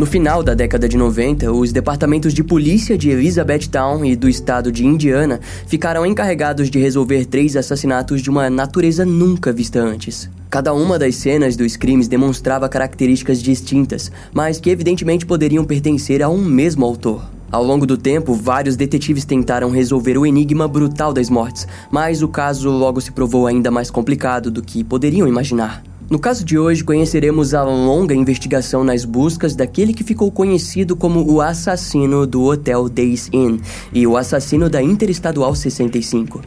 No final da década de 90, os departamentos de polícia de Elizabethtown e do estado de Indiana ficaram encarregados de resolver três assassinatos de uma natureza nunca vista antes. Cada uma das cenas dos crimes demonstrava características distintas, mas que evidentemente poderiam pertencer a um mesmo autor. Ao longo do tempo, vários detetives tentaram resolver o enigma brutal das mortes, mas o caso logo se provou ainda mais complicado do que poderiam imaginar. No caso de hoje, conheceremos a longa investigação nas buscas daquele que ficou conhecido como o assassino do Hotel Days Inn e o assassino da Interestadual 65.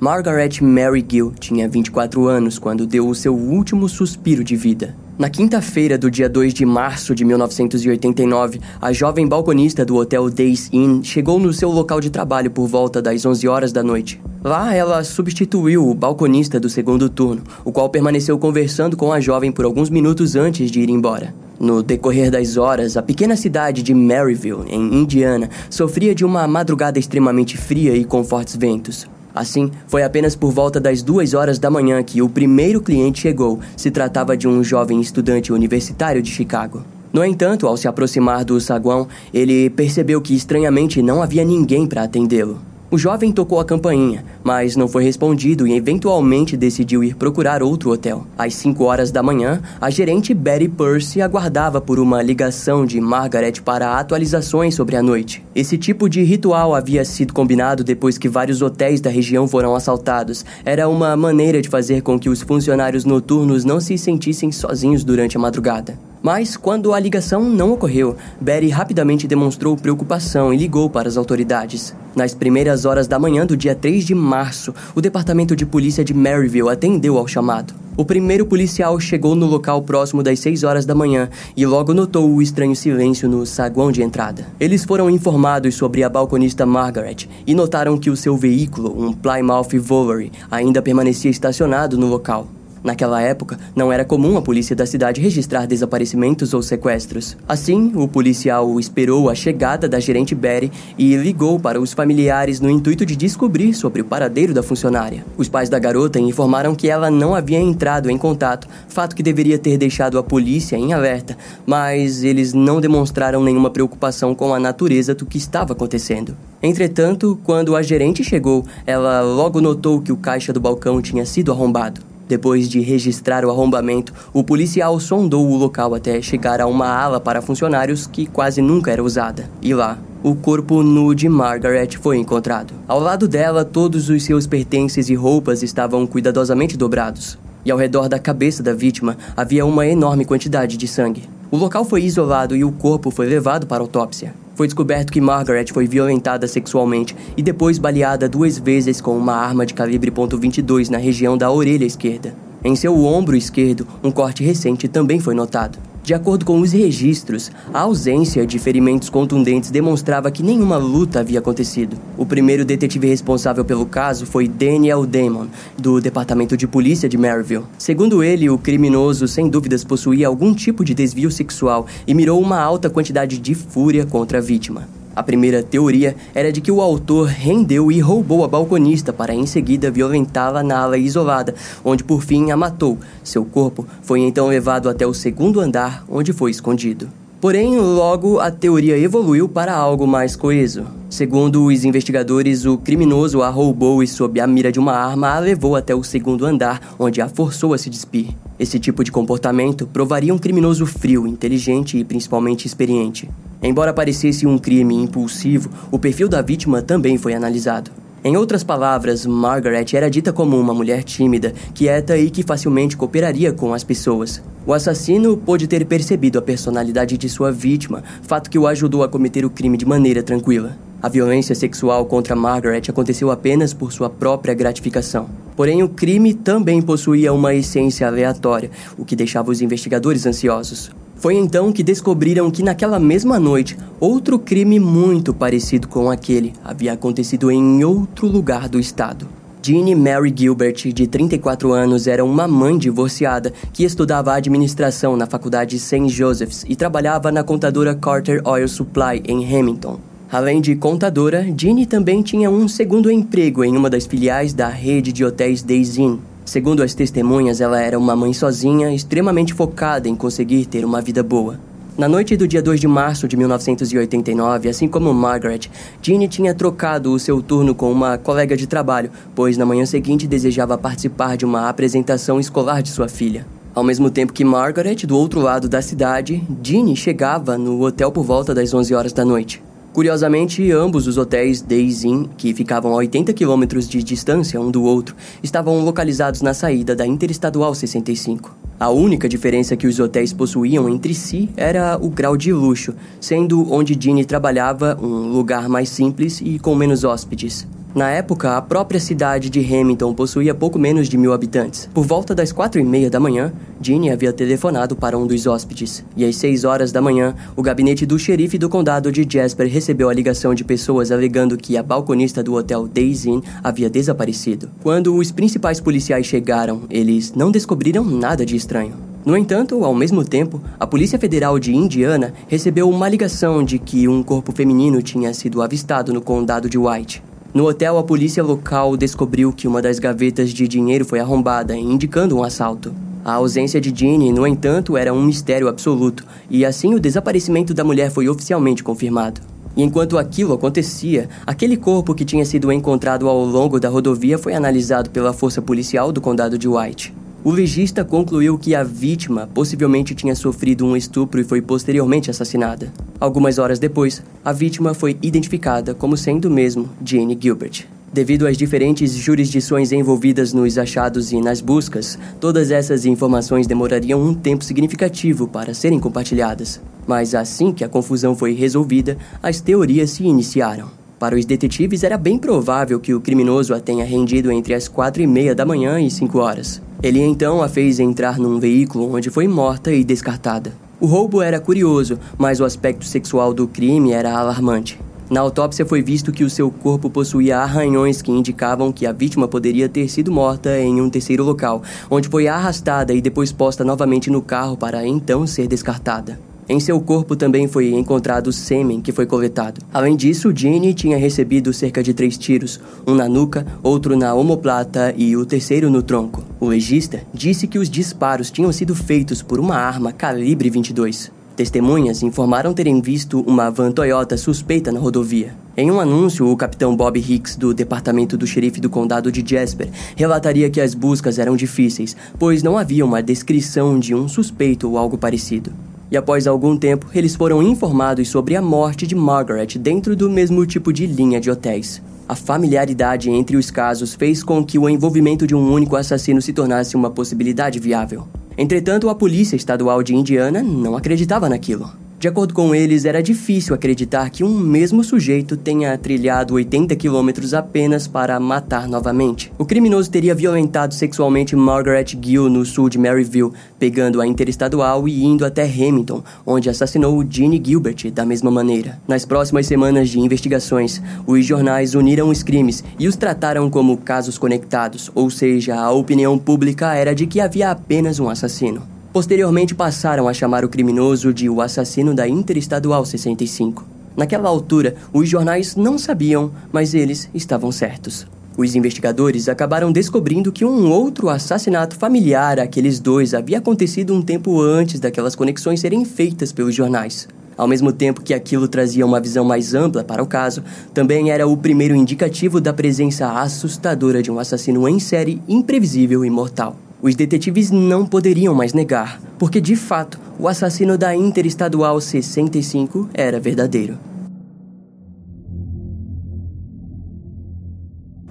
Margaret Mary Gill tinha 24 anos quando deu o seu último suspiro de vida. Na quinta-feira do dia 2 de março de 1989, a jovem balconista do Hotel Days Inn chegou no seu local de trabalho por volta das 11 horas da noite. Lá, ela substituiu o balconista do segundo turno, o qual permaneceu conversando com a jovem por alguns minutos antes de ir embora. No decorrer das horas, a pequena cidade de Maryville, em Indiana, sofria de uma madrugada extremamente fria e com fortes ventos. Assim, foi apenas por volta das duas horas da manhã que o primeiro cliente chegou. Se tratava de um jovem estudante universitário de Chicago. No entanto, ao se aproximar do saguão, ele percebeu que estranhamente não havia ninguém para atendê-lo. O jovem tocou a campainha, mas não foi respondido e eventualmente decidiu ir procurar outro hotel. Às 5 horas da manhã, a gerente Betty Percy aguardava por uma ligação de Margaret para atualizações sobre a noite. Esse tipo de ritual havia sido combinado depois que vários hotéis da região foram assaltados. Era uma maneira de fazer com que os funcionários noturnos não se sentissem sozinhos durante a madrugada. Mas, quando a ligação não ocorreu, Betty rapidamente demonstrou preocupação e ligou para as autoridades. Nas primeiras horas da manhã do dia 3 de março, o departamento de polícia de Maryville atendeu ao chamado. O primeiro policial chegou no local próximo das 6 horas da manhã e logo notou o estranho silêncio no saguão de entrada. Eles foram informados sobre a balconista Margaret e notaram que o seu veículo, um Plymouth Volare, ainda permanecia estacionado no local. Naquela época, não era comum a polícia da cidade registrar desaparecimentos ou sequestros. Assim, o policial esperou a chegada da gerente Betty e ligou para os familiares no intuito de descobrir sobre o paradeiro da funcionária. Os pais da garota informaram que ela não havia entrado em contato, fato que deveria ter deixado a polícia em alerta, mas eles não demonstraram nenhuma preocupação com a natureza do que estava acontecendo. Entretanto, quando a gerente chegou, ela logo notou que o caixa do balcão tinha sido arrombado. Depois de registrar o arrombamento, o policial sondou o local até chegar a uma ala para funcionários que quase nunca era usada. E lá, o corpo nu de Margaret foi encontrado. Ao lado dela, todos os seus pertences e roupas estavam cuidadosamente dobrados. E ao redor da cabeça da vítima havia uma enorme quantidade de sangue. O local foi isolado e o corpo foi levado para autópsia. Foi descoberto que Margaret foi violentada sexualmente e depois baleada duas vezes com uma arma de calibre .22 na região da orelha esquerda. Em seu ombro esquerdo, um corte recente também foi notado. De acordo com os registros, a ausência de ferimentos contundentes demonstrava que nenhuma luta havia acontecido. O primeiro detetive responsável pelo caso foi Daniel Damon, do Departamento de Polícia de Maryville. Segundo ele, o criminoso sem dúvidas possuía algum tipo de desvio sexual e mirou uma alta quantidade de fúria contra a vítima. A primeira teoria era de que o autor rendeu e roubou a balconista para em seguida violentá-la na ala isolada, onde por fim a matou. Seu corpo foi então levado até o segundo andar, onde foi escondido. Porém, logo a teoria evoluiu para algo mais coeso. Segundo os investigadores, o criminoso a roubou e, sob a mira de uma arma, a levou até o segundo andar, onde a forçou a se despir. Esse tipo de comportamento provaria um criminoso frio, inteligente e principalmente experiente. Embora parecesse um crime impulsivo, o perfil da vítima também foi analisado. Em outras palavras, Margaret era dita como uma mulher tímida, quieta e que facilmente cooperaria com as pessoas. O assassino pôde ter percebido a personalidade de sua vítima, fato que o ajudou a cometer o crime de maneira tranquila. A violência sexual contra Margaret aconteceu apenas por sua própria gratificação. Porém, o crime também possuía uma essência aleatória, o que deixava os investigadores ansiosos. Foi então que descobriram que naquela mesma noite, outro crime muito parecido com aquele havia acontecido em outro lugar do estado. Jeanne Mary Gilbert, de 34 anos, era uma mãe divorciada que estudava administração na faculdade St. Joseph's e trabalhava na contadora Carter Oil Supply em Hamilton. Além de contadora, Jeannie também tinha um segundo emprego em uma das filiais da rede de hotéis Days Inn. Segundo as testemunhas, ela era uma mãe sozinha, extremamente focada em conseguir ter uma vida boa. Na noite do dia 2 de março de 1989, assim como Margaret, Jeannie tinha trocado o seu turno com uma colega de trabalho, pois na manhã seguinte desejava participar de uma apresentação escolar de sua filha. Ao mesmo tempo que Margaret, do outro lado da cidade, Jeannie chegava no hotel por volta das 11 horas da noite. Curiosamente, ambos os hotéis Days Inn, que ficavam a 80 quilômetros de distância um do outro, estavam localizados na saída da Interestadual 65. A única diferença que os hotéis possuíam entre si era o grau de luxo, sendo onde Ginny trabalhava um lugar mais simples e com menos hóspedes. Na época, a própria cidade de Hamilton possuía pouco menos de mil habitantes. Por volta das quatro e meia da manhã, Ginny havia telefonado para um dos hóspedes. E às seis horas da manhã, o gabinete do xerife do condado de Jasper recebeu a ligação de pessoas alegando que a balconista do hotel Days Inn havia desaparecido. Quando os principais policiais chegaram, eles não descobriram nada de estranho. No entanto, ao mesmo tempo, a Polícia Federal de Indiana recebeu uma ligação de que um corpo feminino tinha sido avistado no condado de White. No hotel, a polícia local descobriu que uma das gavetas de dinheiro foi arrombada, indicando um assalto. A ausência de Jeanne, no entanto, era um mistério absoluto, e assim o desaparecimento da mulher foi oficialmente confirmado. E enquanto aquilo acontecia, aquele corpo que tinha sido encontrado ao longo da rodovia foi analisado pela força policial do condado de White. O legista concluiu que a vítima possivelmente tinha sofrido um estupro e foi posteriormente assassinada. Algumas horas depois, a vítima foi identificada como sendo mesmo Jane Gilbert. Devido às diferentes jurisdições envolvidas nos achados e nas buscas, todas essas informações demorariam um tempo significativo para serem compartilhadas. Mas assim que a confusão foi resolvida, as teorias se iniciaram. Para os detetives, era bem provável que o criminoso a tenha rendido entre as quatro e meia da manhã e cinco horas. Ele então a fez entrar num veículo onde foi morta e descartada. O roubo era curioso, mas o aspecto sexual do crime era alarmante. Na autópsia foi visto que o seu corpo possuía arranhões que indicavam que a vítima poderia ter sido morta em um terceiro local, onde foi arrastada e depois posta novamente no carro para então ser descartada. Em seu corpo também foi encontrado sêmen que foi coletado. Além disso, Jenny tinha recebido cerca de três tiros, um na nuca, outro na omoplata e o terceiro no tronco. O legista disse que os disparos tinham sido feitos por uma arma calibre 22. Testemunhas informaram terem visto uma van Toyota suspeita na rodovia. Em um anúncio, o capitão Bob Hicks, do departamento do xerife do condado de Jasper, relataria que as buscas eram difíceis, pois não havia uma descrição de um suspeito ou algo parecido e após algum tempo eles foram informados sobre a morte de Margaret dentro do mesmo tipo de linha de hotéis. A familiaridade entre os casos fez com que o envolvimento de um único assassino se tornasse uma possibilidade viável. Entretanto, a Polícia Estadual de Indiana não acreditava naquilo. De acordo com eles, era difícil acreditar que um mesmo sujeito tenha trilhado 80 quilômetros apenas para matar novamente. O criminoso teria violentado sexualmente Margaret Gill no sul de Maryville, pegando a interestadual e indo até Hamilton, onde assassinou Jeannie Gilbert da mesma maneira. Nas próximas semanas de investigações, os jornais uniram os crimes e os trataram como casos conectados, ou seja, a opinião pública era de que havia apenas um assassino. Posteriormente passaram a chamar o criminoso de o assassino da Interestadual 65. Naquela altura, os jornais não sabiam, mas eles estavam certos. Os investigadores acabaram descobrindo que um outro assassinato familiar àqueles dois havia acontecido um tempo antes daquelas conexões serem feitas pelos jornais. Ao mesmo tempo que aquilo trazia uma visão mais ampla para o caso, também era o primeiro indicativo da presença assustadora de um assassino em série imprevisível e mortal. Os detetives não poderiam mais negar, porque de fato o assassino da Interestadual 65 era verdadeiro.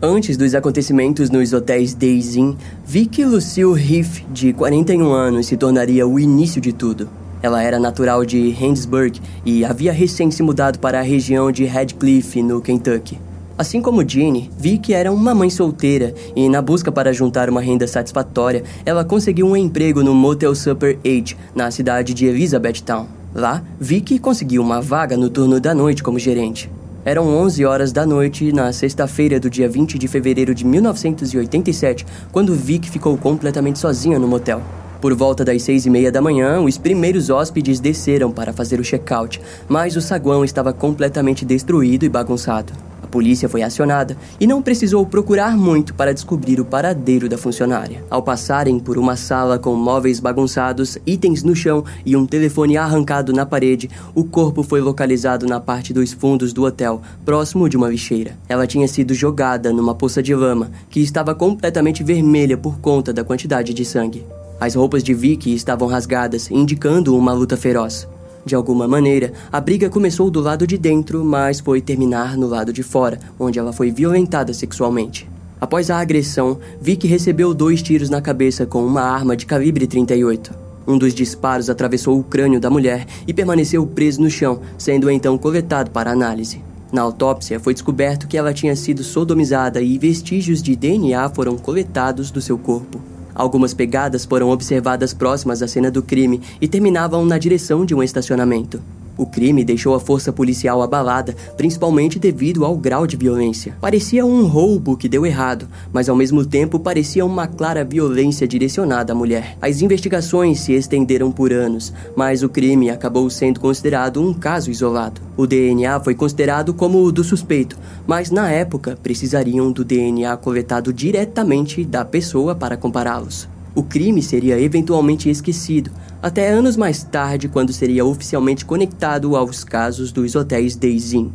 Antes dos acontecimentos nos hotéis Days Inn, Vicky Lucille Heath, de 41 anos, se tornaria o início de tudo. Ela era natural de Handsburg e havia recém se mudado para a região de Radcliffe, no Kentucky. Assim como Jeannie, Vicky era uma mãe solteira e, na busca para juntar uma renda satisfatória, ela conseguiu um emprego no Motel Super 8, na cidade de Elizabethtown. Lá, Vicky conseguiu uma vaga no turno da noite como gerente. Eram 11 horas da noite na sexta-feira do dia 20 de fevereiro de 1987, quando Vicky ficou completamente sozinha no motel. Por volta das seis e meia da manhã, os primeiros hóspedes desceram para fazer o check-out, mas o saguão estava completamente destruído e bagunçado. Polícia foi acionada e não precisou procurar muito para descobrir o paradeiro da funcionária. Ao passarem por uma sala com móveis bagunçados, itens no chão e um telefone arrancado na parede, o corpo foi localizado na parte dos fundos do hotel, próximo de uma lixeira. Ela tinha sido jogada numa poça de lama, que estava completamente vermelha por conta da quantidade de sangue. As roupas de Vicky estavam rasgadas, indicando uma luta feroz. De alguma maneira, a briga começou do lado de dentro, mas foi terminar no lado de fora, onde ela foi violentada sexualmente. Após a agressão, Vicky recebeu dois tiros na cabeça com uma arma de calibre 38. Um dos disparos atravessou o crânio da mulher e permaneceu preso no chão, sendo então coletado para análise. Na autópsia, foi descoberto que ela tinha sido sodomizada e vestígios de DNA foram coletados do seu corpo. Algumas pegadas foram observadas próximas à cena do crime e terminavam na direção de um estacionamento. O crime deixou a força policial abalada, principalmente devido ao grau de violência. Parecia um roubo que deu errado, mas ao mesmo tempo parecia uma clara violência direcionada à mulher. As investigações se estenderam por anos, mas o crime acabou sendo considerado um caso isolado. O DNA foi considerado como o do suspeito, mas na época precisariam do DNA coletado diretamente da pessoa para compará-los. O crime seria eventualmente esquecido, até anos mais tarde, quando seria oficialmente conectado aos casos dos hotéis Days Inn.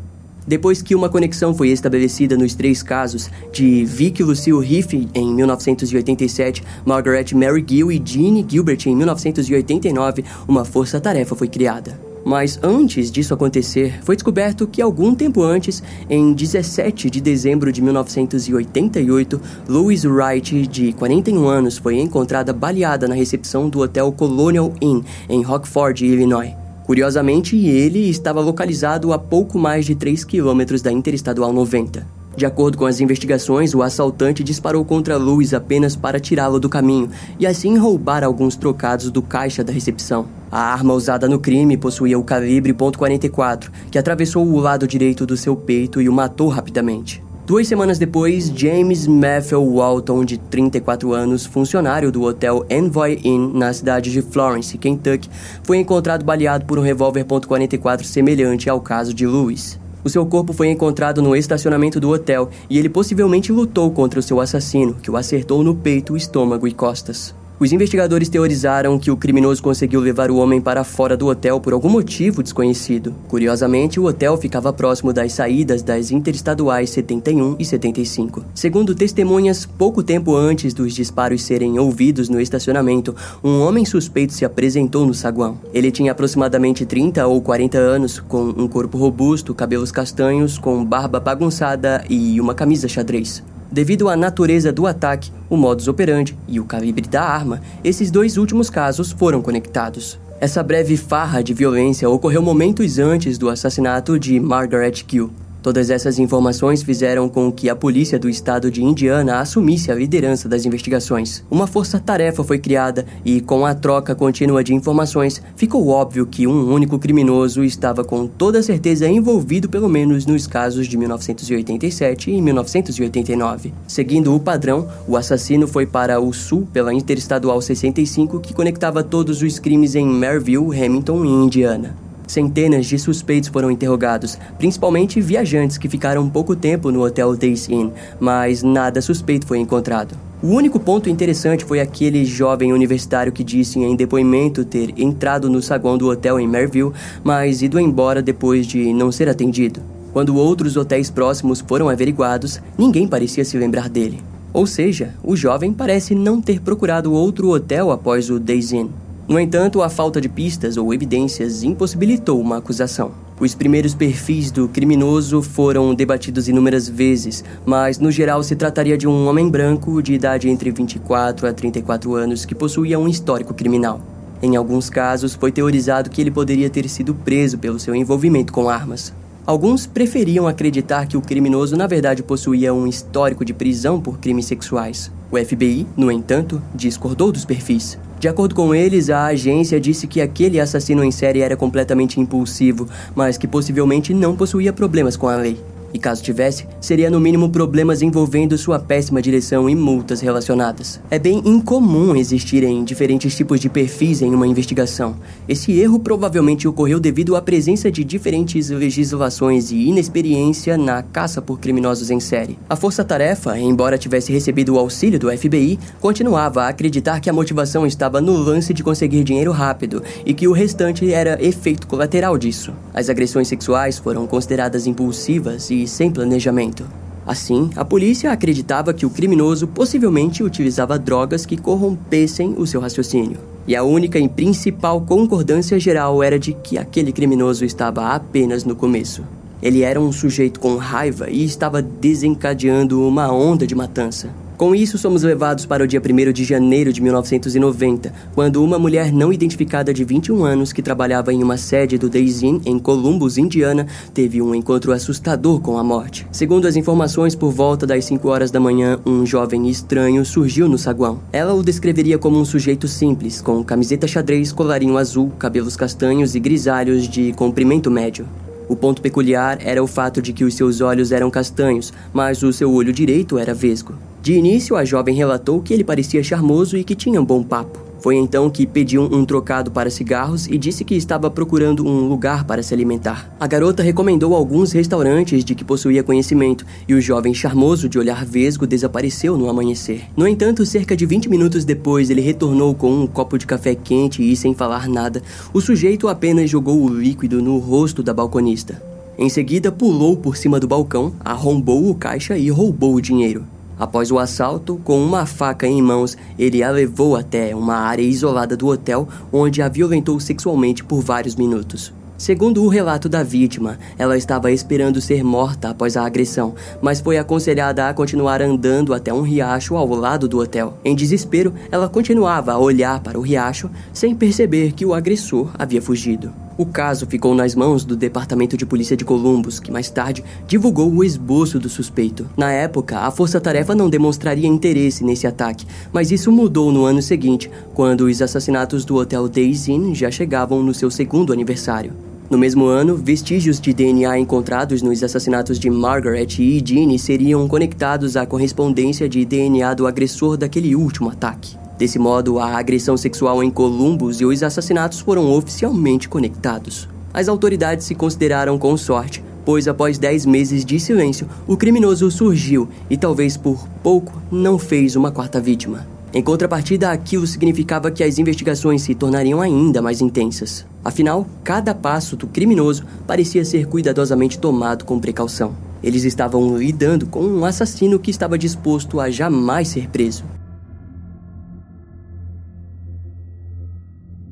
Depois que uma conexão foi estabelecida nos três casos, de Vicky Lucille Riff em 1987, Margaret Mary Gill e Jeanne Gilbert em 1989, uma força-tarefa foi criada. Mas antes disso acontecer, foi descoberto que algum tempo antes, em 17 de dezembro de 1988, Louise Wright, de 41 anos, foi encontrada baleada na recepção do Hotel Colonial Inn, em Rockford, Illinois. Curiosamente, ele estava localizado a pouco mais de 3 quilômetros da Interestadual 90. De acordo com as investigações, o assaltante disparou contra Louis apenas para tirá-lo do caminho e assim roubar alguns trocados do caixa da recepção. A arma usada no crime possuía o calibre .44, que atravessou o lado direito do seu peito e o matou rapidamente. Duas semanas depois, James Matthew Walton, de 34 anos, funcionário do hotel Envoy Inn na cidade de Florence, Kentucky, foi encontrado baleado por um revólver .44 semelhante ao caso de Lewis. O seu corpo foi encontrado no estacionamento do hotel e ele possivelmente lutou contra o seu assassino, que o acertou no peito, estômago e costas. Os investigadores teorizaram que o criminoso conseguiu levar o homem para fora do hotel por algum motivo desconhecido. Curiosamente, o hotel ficava próximo das saídas das interestaduais 71 e 75. Segundo testemunhas, pouco tempo antes dos disparos serem ouvidos no estacionamento, um homem suspeito se apresentou no saguão. Ele tinha aproximadamente 30 ou 40 anos, com um corpo robusto, cabelos castanhos, com barba bagunçada e uma camisa xadrez. Devido à natureza do ataque, o modus operandi e o calibre da arma, esses dois últimos casos foram conectados. Essa breve farra de violência ocorreu momentos antes do assassinato de Margaret Gill. Todas essas informações fizeram com que a polícia do estado de Indiana assumisse a liderança das investigações. Uma força-tarefa foi criada e, com a troca contínua de informações, ficou óbvio que um único criminoso estava com toda certeza envolvido pelo menos nos casos de 1987 e 1989. Seguindo o padrão, o assassino foi para o sul pela Interestadual 65 que conectava todos os crimes em Maryville, Hamilton e Indiana. Centenas de suspeitos foram interrogados, principalmente viajantes que ficaram pouco tempo no hotel Days Inn, mas nada suspeito foi encontrado. O único ponto interessante foi aquele jovem universitário que disse em depoimento ter entrado no saguão do hotel em Maryville, mas ido embora depois de não ser atendido. Quando outros hotéis próximos foram averiguados, ninguém parecia se lembrar dele. Ou seja, o jovem parece não ter procurado outro hotel após o Days Inn. No entanto, a falta de pistas ou evidências impossibilitou uma acusação. Os primeiros perfis do criminoso foram debatidos inúmeras vezes, mas no geral se trataria de um homem branco de idade entre 24 a 34 anos que possuía um histórico criminal. Em alguns casos, foi teorizado que ele poderia ter sido preso pelo seu envolvimento com armas. Alguns preferiam acreditar que o criminoso na verdade possuía um histórico de prisão por crimes sexuais. O FBI, no entanto, discordou dos perfis. De acordo com eles, a agência disse que aquele assassino em série era completamente impulsivo, mas que possivelmente não possuía problemas com a lei. E caso tivesse, seria no mínimo problemas envolvendo sua péssima direção e multas relacionadas. É bem incomum existirem diferentes tipos de perfis em uma investigação. Esse erro provavelmente ocorreu devido à presença de diferentes legislações e inexperiência na caça por criminosos em série. A força-tarefa, embora tivesse recebido o auxílio do FBI, continuava a acreditar que a motivação estava no lance de conseguir dinheiro rápido e que o restante era efeito colateral disso. As agressões sexuais foram consideradas impulsivas e sem planejamento. Assim, a polícia acreditava que o criminoso possivelmente utilizava drogas que corrompessem o seu raciocínio. E a única e principal concordância geral era de que aquele criminoso estava apenas no começo. Ele era um sujeito com raiva e estava desencadeando uma onda de matança. Com isso, somos levados para o dia 1 de janeiro de 1990, quando uma mulher não identificada de 21 anos que trabalhava em uma sede do Days Inn em Columbus, Indiana, teve um encontro assustador com a morte. Segundo as informações, por volta das 5 horas da manhã, um jovem estranho surgiu no saguão. Ela o descreveria como um sujeito simples, com camiseta xadrez, colarinho azul, cabelos castanhos e grisalhos de comprimento médio. O ponto peculiar era o fato de que os seus olhos eram castanhos, mas o seu olho direito era vesgo. De início, a jovem relatou que ele parecia charmoso e que tinha um bom papo. Foi então que pediu um trocado para cigarros e disse que estava procurando um lugar para se alimentar. A garota recomendou alguns restaurantes de que possuía conhecimento e o jovem charmoso de olhar vesgo desapareceu no amanhecer. No entanto, cerca de 20 minutos depois, ele retornou com um copo de café quente e, sem falar nada, o sujeito apenas jogou o líquido no rosto da balconista. Em seguida, pulou por cima do balcão, arrombou o caixa e roubou o dinheiro. Após o assalto, com uma faca em mãos, ele a levou até uma área isolada do hotel, onde a violentou sexualmente por vários minutos. Segundo o relato da vítima, ela estava esperando ser morta após a agressão, mas foi aconselhada a continuar andando até um riacho ao lado do hotel. Em desespero, ela continuava a olhar para o riacho sem perceber que o agressor havia fugido. O caso ficou nas mãos do Departamento de Polícia de Columbus, que mais tarde divulgou o esboço do suspeito. Na época, a força-tarefa não demonstraria interesse nesse ataque, mas isso mudou no ano seguinte, quando os assassinatos do Hotel Days Inn já chegavam no seu segundo aniversário. No mesmo ano, vestígios de DNA encontrados nos assassinatos de Margaret e Jeanne seriam conectados à correspondência de DNA do agressor daquele último ataque. Desse modo, a agressão sexual em Columbus e os assassinatos foram oficialmente conectados. As autoridades se consideraram com sorte, pois após 10 meses de silêncio, o criminoso surgiu e talvez por pouco não fez uma quarta vítima. Em contrapartida, aquilo significava que as investigações se tornariam ainda mais intensas. Afinal, cada passo do criminoso parecia ser cuidadosamente tomado com precaução. Eles estavam lidando com um assassino que estava disposto a jamais ser preso.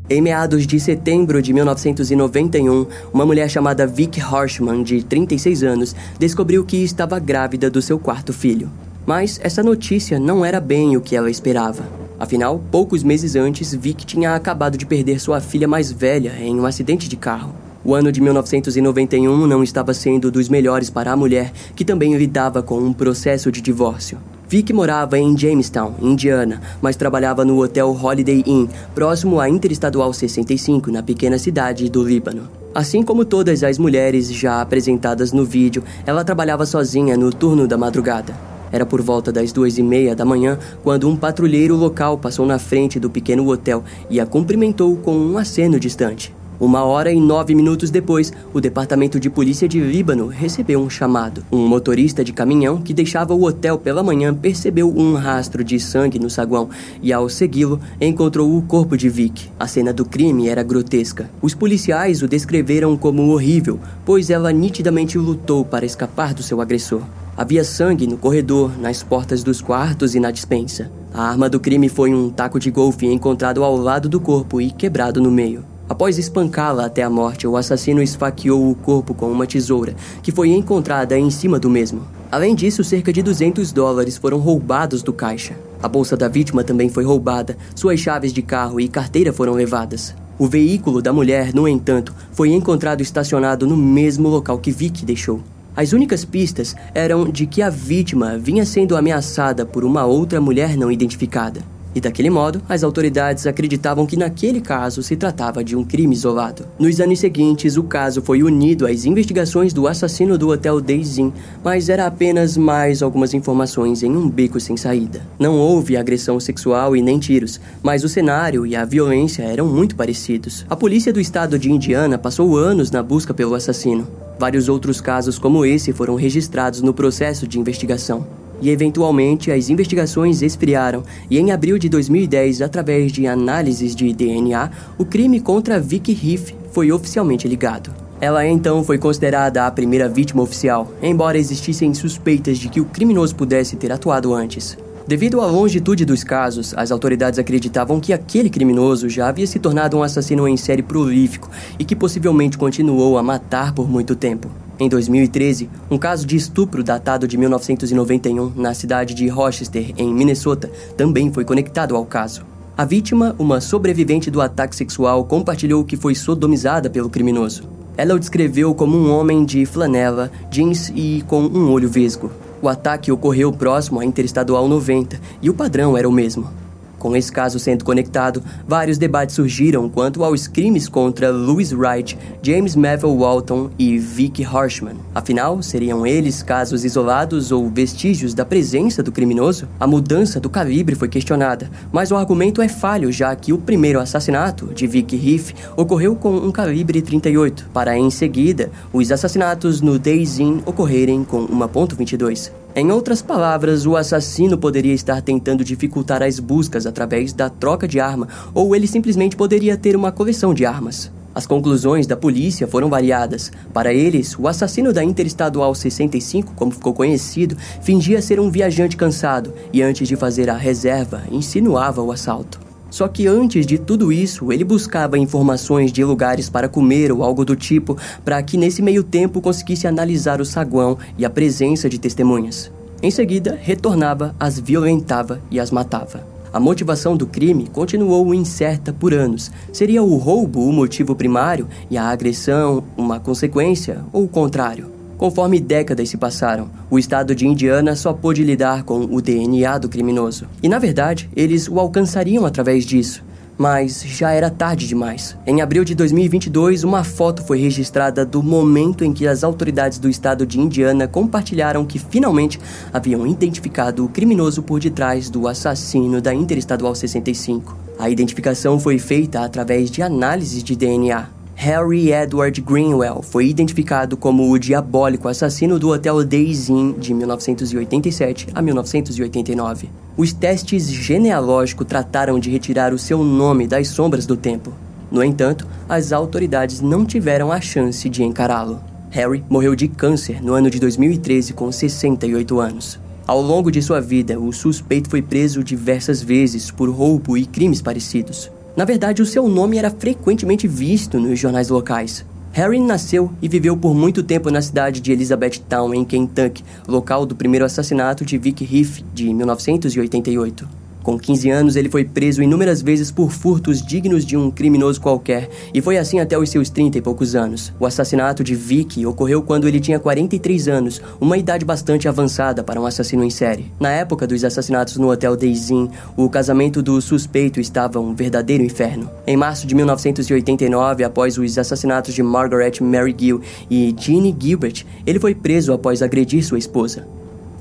Em meados de setembro de 1991, uma mulher chamada Vic Horshman, de 36 anos, descobriu que estava grávida do seu quarto filho. Mas essa notícia não era bem o que ela esperava. Afinal, poucos meses antes, Vic tinha acabado de perder sua filha mais velha em um acidente de carro. O ano de 1991 não estava sendo dos melhores para a mulher, que também lidava com um processo de divórcio. Vic morava em Jamestown, Indiana, mas trabalhava no hotel Holiday Inn, próximo à Interestadual 65, na pequena cidade do Líbano. Assim como todas as mulheres já apresentadas no vídeo, ela trabalhava sozinha no turno da madrugada. Era por volta das duas e meia da manhã quando um patrulheiro local passou na frente do pequeno hotel e a cumprimentou com um aceno distante. Uma hora e nove minutos depois, o Departamento de Polícia de Líbano recebeu um chamado. Um motorista de caminhão que deixava o hotel pela manhã percebeu um rastro de sangue no saguão e, ao segui-lo, encontrou o corpo de Vic. A cena do crime era grotesca. Os policiais o descreveram como horrível, pois ela nitidamente lutou para escapar do seu agressor. Havia sangue no corredor, nas portas dos quartos e na dispensa. A arma do crime foi um taco de golfe encontrado ao lado do corpo e quebrado no meio. Após espancá-la até a morte, o assassino esfaqueou o corpo com uma tesoura, que foi encontrada em cima do mesmo. Além disso, cerca de 200 dólares foram roubados do caixa. A bolsa da vítima também foi roubada, suas chaves de carro e carteira foram levadas. O veículo da mulher, no entanto, foi encontrado estacionado no mesmo local que Vicky deixou. As únicas pistas eram de que a vítima vinha sendo ameaçada por uma outra mulher não identificada. E daquele modo, as autoridades acreditavam que naquele caso se tratava de um crime isolado. Nos anos seguintes, o caso foi unido às investigações do assassino do Hotel Days Inn, mas era apenas mais algumas informações em um beco sem saída. Não houve agressão sexual e nem tiros, mas o cenário e a violência eram muito parecidos. A polícia do estado de Indiana passou anos na busca pelo assassino. Vários outros casos como esse foram registrados no processo de investigação e eventualmente as investigações esfriaram e em abril de 2010, através de análises de DNA, o crime contra Vicky Riff foi oficialmente ligado. Ela então foi considerada a primeira vítima oficial, embora existissem suspeitas de que o criminoso pudesse ter atuado antes. Devido à longitude dos casos, as autoridades acreditavam que aquele criminoso já havia se tornado um assassino em série prolífico e que possivelmente continuou a matar por muito tempo. Em 2013, um caso de estupro datado de 1991 na cidade de Rochester, em Minnesota, também foi conectado ao caso. A vítima, uma sobrevivente do ataque sexual, compartilhou que foi sodomizada pelo criminoso. Ela o descreveu como um homem de flanela, jeans e com um olho vesgo. O ataque ocorreu próximo à Interestadual 90 e o padrão era o mesmo. Com esse caso sendo conectado, vários debates surgiram quanto aos crimes contra Louis Wright, James Melville Walton e Vicky Harshman. Afinal, seriam eles casos isolados ou vestígios da presença do criminoso? A mudança do calibre foi questionada, mas o argumento é falho, já que o primeiro assassinato, de Vicky Riff, ocorreu com um calibre 38, para em seguida os assassinatos no Days Inn ocorrerem com uma .22. Em outras palavras, o assassino poderia estar tentando dificultar as buscas através da troca de arma, ou ele simplesmente poderia ter uma coleção de armas. As conclusões da polícia foram variadas. Para eles, o assassino da Interestadual 65, como ficou conhecido, fingia ser um viajante cansado e, antes de fazer a reserva, insinuava o assalto. Só que antes de tudo isso, ele buscava informações de lugares para comer ou algo do tipo, para que nesse meio tempo conseguisse analisar o saguão e a presença de testemunhas. Em seguida, retornava, as violentava e as matava. A motivação do crime continuou incerta por anos. Seria o roubo o motivo primário e a agressão uma consequência ou o contrário? Conforme décadas se passaram, o estado de Indiana só pôde lidar com o DNA do criminoso. E na verdade, eles o alcançariam através disso. Mas já era tarde demais. Em abril de 2022, uma foto foi registrada do momento em que as autoridades do estado de Indiana compartilharam que finalmente haviam identificado o criminoso por detrás do assassino da Interestadual 65. A identificação foi feita através de análises de DNA. Harry Edward Greenwell foi identificado como o diabólico assassino do Hotel Days Inn de 1987 a 1989. Os testes genealógicos trataram de retirar o seu nome das sombras do tempo. No entanto, as autoridades não tiveram a chance de encará-lo. Harry morreu de câncer no ano de 2013 com 68 anos. Ao longo de sua vida, o suspeito foi preso diversas vezes por roubo e crimes parecidos. Na verdade, o seu nome era frequentemente visto nos jornais locais. Harry nasceu e viveu por muito tempo na cidade de Elizabethtown, em Kentucky, local do primeiro assassinato de Vic Riff, de 1988. Com 15 anos, ele foi preso inúmeras vezes por furtos dignos de um criminoso qualquer, e foi assim até os seus 30 e poucos anos. O assassinato de Vicky ocorreu quando ele tinha 43 anos, uma idade bastante avançada para um assassino em série. Na época dos assassinatos no Hotel Daisy, o casamento do suspeito estava um verdadeiro inferno. Em março de 1989, após os assassinatos de Margaret Mary Gill e Jeannie Gilbert, ele foi preso após agredir sua esposa.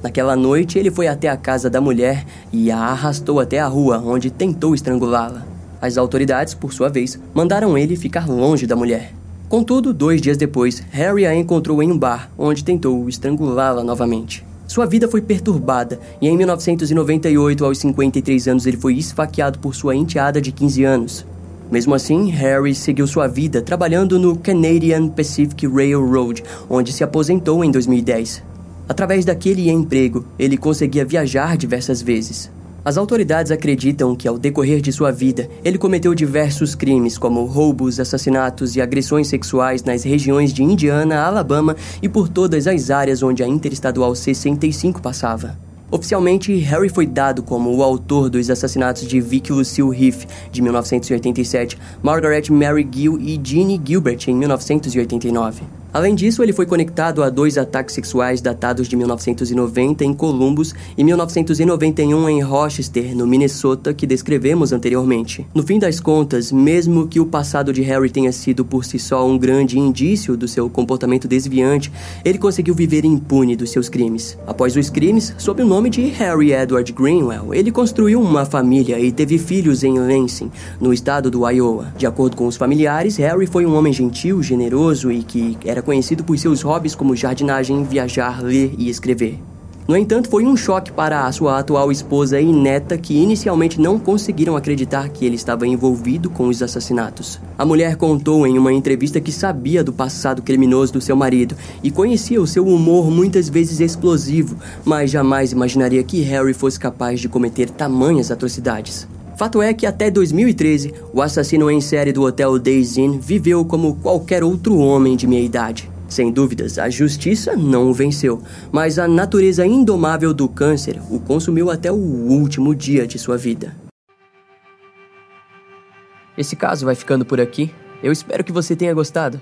Naquela noite, ele foi até a casa da mulher e a arrastou até a rua, onde tentou estrangulá-la. As autoridades, por sua vez, mandaram ele ficar longe da mulher. Contudo, dois dias depois, Harry a encontrou em um bar, onde tentou estrangulá-la novamente. Sua vida foi perturbada e em 1998, aos 53 anos, ele foi esfaqueado por sua enteada de 15 anos. Mesmo assim, Harry seguiu sua vida trabalhando no Canadian Pacific Railroad, onde se aposentou em 2010. Através daquele emprego, ele conseguia viajar diversas vezes. As autoridades acreditam que, ao decorrer de sua vida, ele cometeu diversos crimes, como roubos, assassinatos e agressões sexuais nas regiões de Indiana, Alabama e por todas as áreas onde a Interestadual 65 passava. Oficialmente, Harry foi dado como o autor dos assassinatos de Vicky Lucille Heath, de 1987, Margaret Mary Gill e Jeannie Gilbert, em 1989. Além disso, ele foi conectado a dois ataques sexuais datados de 1990 em Columbus e 1991 em Rochester, no Minnesota, que descrevemos anteriormente. No fim das contas, mesmo que o passado de Harry tenha sido por si só um grande indício do seu comportamento desviante, ele conseguiu viver impune dos seus crimes. Após os crimes, sob o nome de Harry Edward Greenwell, ele construiu uma família e teve filhos em Lansing, no estado do Iowa. De acordo com os familiares, Harry foi um homem gentil, generoso e que era conhecido por seus hobbies como jardinagem, viajar, ler e escrever. No entanto, foi um choque para a sua atual esposa e neta que inicialmente não conseguiram acreditar que ele estava envolvido com os assassinatos. A mulher contou em uma entrevista que sabia do passado criminoso do seu marido e conhecia o seu humor muitas vezes explosivo, mas jamais imaginaria que Harry fosse capaz de cometer tamanhas atrocidades. Fato é que até 2013, o assassino em série do Hotel Days Inn viveu como qualquer outro homem de meia idade. Sem dúvidas, a justiça não o venceu, mas a natureza indomável do câncer o consumiu até o último dia de sua vida. Esse caso vai ficando por aqui. Eu espero que você tenha gostado.